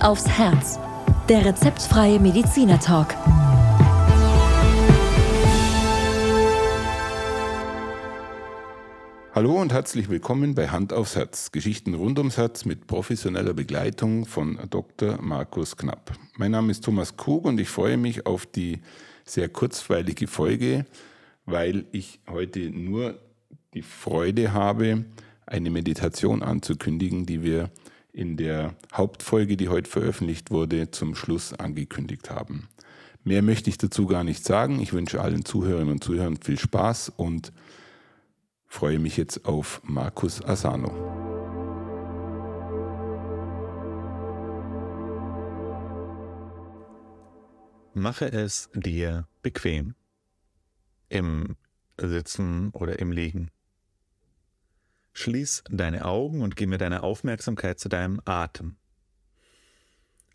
Aufs Herz. Der rezeptfreie Mediziner Talk. Hallo und herzlich willkommen bei Hand aufs Herz. Geschichten rund ums Herz mit professioneller Begleitung von Dr. Markus Knapp. Mein Name ist Thomas Krug und ich freue mich auf die sehr kurzweilige Folge, weil ich heute nur die Freude habe, eine Meditation anzukündigen, die wir in der Hauptfolge, die heute veröffentlicht wurde, zum Schluss angekündigt haben. Mehr möchte ich dazu gar nicht sagen. Ich wünsche allen Zuhörerinnen und Zuhörern viel Spaß und freue mich jetzt auf Markus Asano. Mache es dir bequem. Im Sitzen oder im Liegen. Schließ deine Augen und gib mir deine Aufmerksamkeit zu deinem Atem.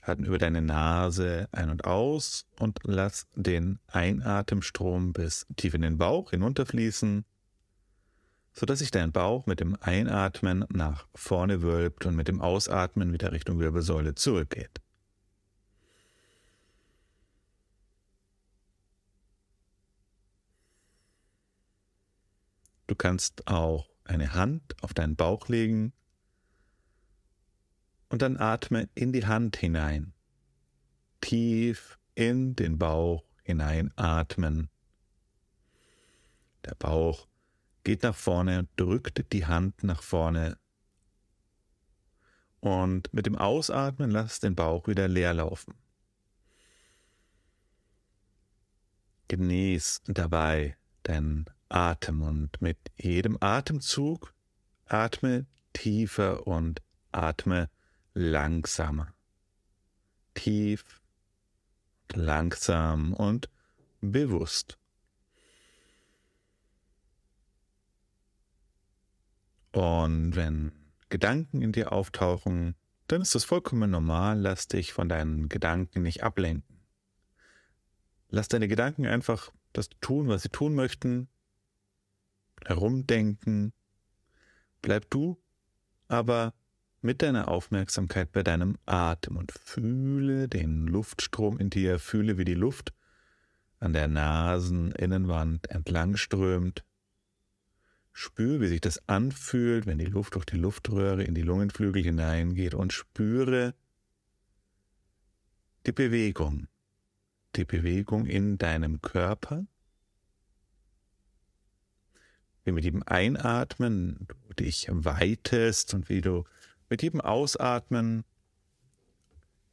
Atme über deine Nase ein und aus und lass den Einatemstrom bis tief in den Bauch hinunterfließen, sodass sich dein Bauch mit dem Einatmen nach vorne wölbt und mit dem Ausatmen wieder Richtung Wirbelsäule zurückgeht. Du kannst auch eine Hand auf deinen Bauch legen und dann atme in die Hand hinein. Tief in den Bauch hinein atmen. Der Bauch geht nach vorne, drückt die Hand nach vorne. Und mit dem Ausatmen lass den Bauch wieder leer laufen. Genieß dabei deinen Atem und mit jedem Atemzug atme tiefer und atme langsamer. Tief, langsam und bewusst. Und wenn Gedanken in dir auftauchen, dann ist das vollkommen normal, lass dich von deinen Gedanken nicht ablenken. Lass deine Gedanken einfach das tun, was sie tun möchten, herumdenken. Bleib du aber mit deiner Aufmerksamkeit bei deinem Atem und fühle den Luftstrom in dir, fühle, wie die Luft an der Naseninnenwand entlang strömt. Spüre, wie sich das anfühlt, wenn die Luft durch die Luftröhre in die Lungenflügel hineingeht und spüre die Bewegung, die Bewegung in deinem Körper wie mit jedem Einatmen du dich weitest und wie du mit jedem Ausatmen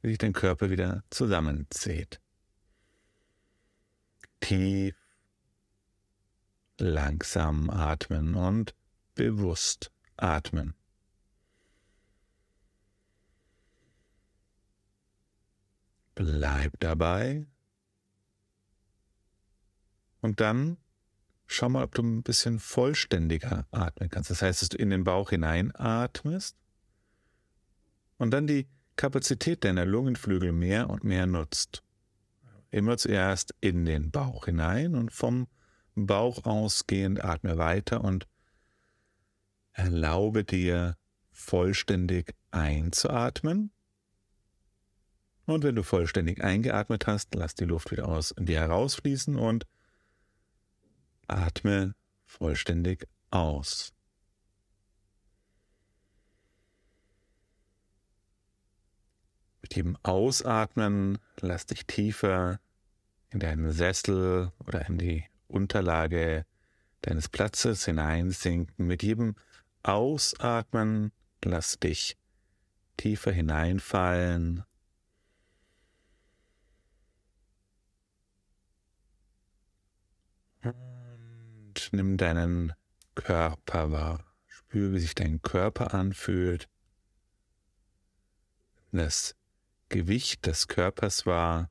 wie sich dein Körper wieder zusammenzieht. Tief, langsam atmen und bewusst atmen. Bleib dabei. Und dann schau mal, ob du ein bisschen vollständiger atmen kannst. Das heißt, dass du in den Bauch hineinatmest und dann die Kapazität deiner Lungenflügel mehr und mehr nutzt. Immer zuerst in den Bauch hinein und vom Bauch ausgehend atme weiter und erlaube dir vollständig einzuatmen. Und wenn du vollständig eingeatmet hast, lass die Luft wieder aus dir herausfließen und Atme vollständig aus. Mit jedem Ausatmen lass dich tiefer in deinen Sessel oder in die Unterlage deines Platzes hineinsinken. Mit jedem Ausatmen lass dich tiefer hineinfallen nimm deinen Körper wahr. Spür, wie sich dein Körper anfühlt. Das Gewicht des Körpers wahr.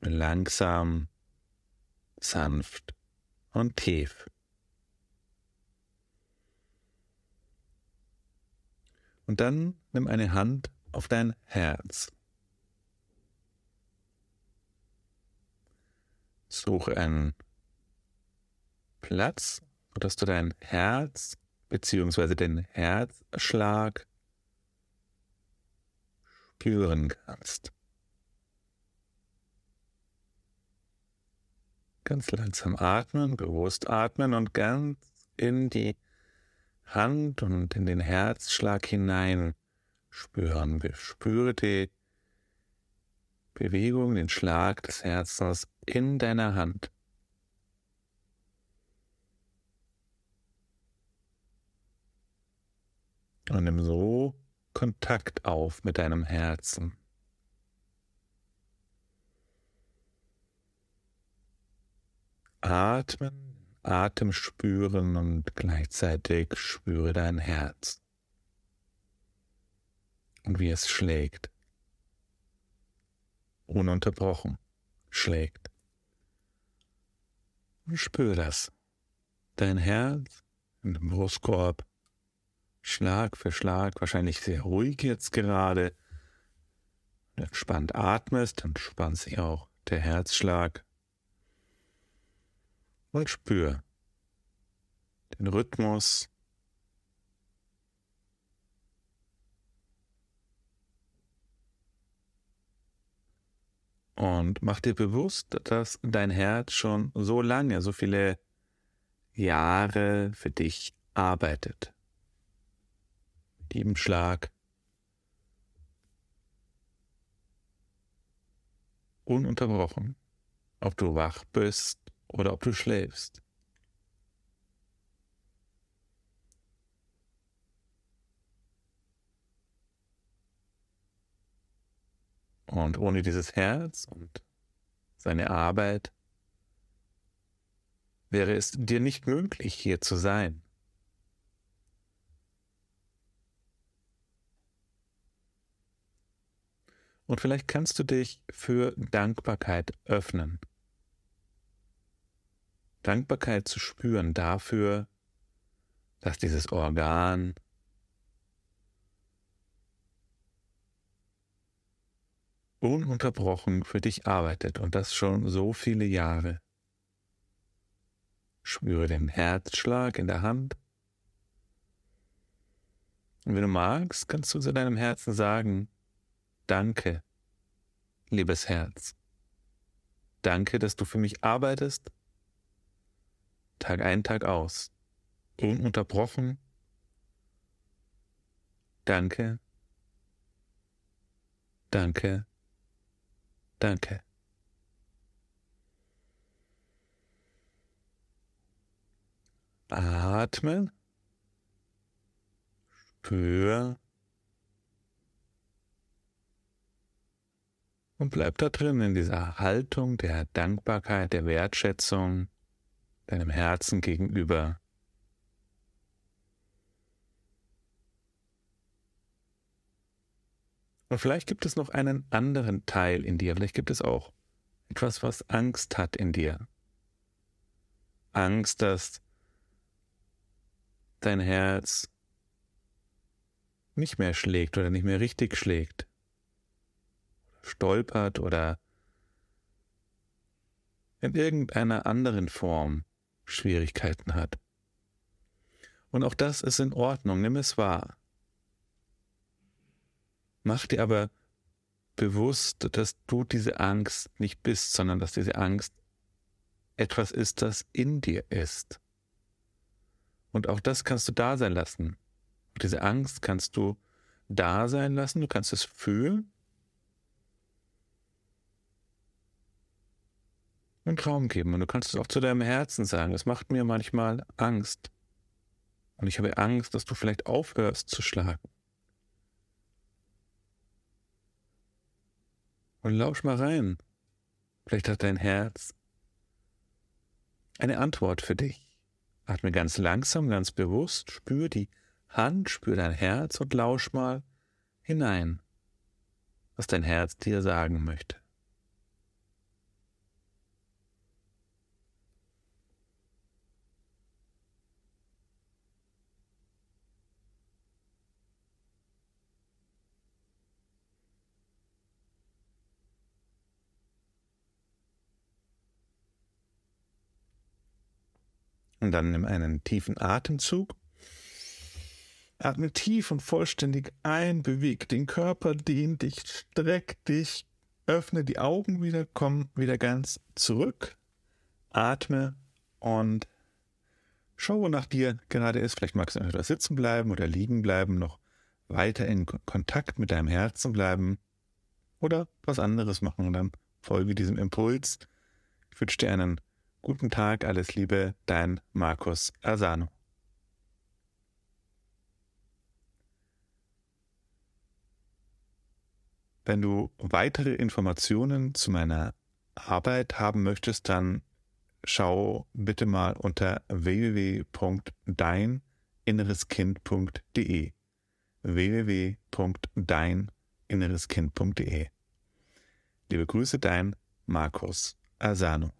Langsam, sanft und tief. Und dann nimm eine Hand auf dein Herz. Suche einen Platz, sodass du dein Herz bzw. den Herzschlag spüren kannst. Ganz langsam atmen, bewusst atmen und ganz in die Hand und in den Herzschlag hinein spüren. Spüre die Bewegung, den Schlag des Herzens in deiner Hand. Und nimm so Kontakt auf mit deinem Herzen. Atmen, Atem spüren und gleichzeitig spüre dein Herz und wie es schlägt. Ununterbrochen schlägt. Und spür das. Dein Herz dem Brustkorb Schlag für Schlag, wahrscheinlich sehr ruhig jetzt gerade. Entspannt atmest, entspannt sich auch der Herzschlag. Und spür den Rhythmus. Und mach dir bewusst, dass dein Herz schon so lange, so viele Jahre für dich arbeitet jedem Schlag. Ununterbrochen, ob du wach bist oder ob du schläfst. Und ohne dieses Herz und seine Arbeit wäre es dir nicht möglich, hier zu sein. Und vielleicht kannst du dich für Dankbarkeit öffnen. Dankbarkeit zu spüren dafür, dass dieses Organ ununterbrochen für dich arbeitet und das schon so viele Jahre. Spüre den Herzschlag in der Hand. Und wenn du magst, kannst du zu deinem Herzen sagen, Danke, liebes Herz. Danke, dass du für mich arbeitest, Tag ein, Tag aus, ununterbrochen. Danke, danke, danke. Atmen. Spür Und bleib da drin in dieser Haltung der Dankbarkeit, der Wertschätzung deinem Herzen gegenüber. Und vielleicht gibt es noch einen anderen Teil in dir, vielleicht gibt es auch etwas, was Angst hat in dir. Angst, dass dein Herz nicht mehr schlägt oder nicht mehr richtig schlägt stolpert oder in irgendeiner anderen Form Schwierigkeiten hat. Und auch das ist in Ordnung, nimm es wahr. Mach dir aber bewusst, dass du diese Angst nicht bist, sondern dass diese Angst etwas ist, das in dir ist. Und auch das kannst du da sein lassen. Diese Angst kannst du da sein lassen, du kannst es fühlen einen Traum geben. Und du kannst es auch zu deinem Herzen sagen. Es macht mir manchmal Angst. Und ich habe Angst, dass du vielleicht aufhörst zu schlagen. Und lausch mal rein. Vielleicht hat dein Herz eine Antwort für dich. Atme ganz langsam, ganz bewusst, spür die Hand, spür dein Herz und lausch mal hinein, was dein Herz dir sagen möchte. Und dann nimm einen tiefen Atemzug. Atme tief und vollständig ein, beweg den Körper, dehn dich, streck dich, öffne die Augen wieder, komm wieder ganz zurück, atme und schau, wo nach dir gerade ist. Vielleicht magst du etwas sitzen bleiben oder liegen bleiben, noch weiter in Kontakt mit deinem Herzen bleiben oder was anderes machen und dann folge diesem Impuls. Ich wünsche dir einen guten Tag, alles Liebe, dein Markus Asano. Wenn du weitere Informationen zu meiner Arbeit haben möchtest, dann schau bitte mal unter www.deininnereskind.de www.deininnereskind.de Liebe Grüße, dein Markus Asano.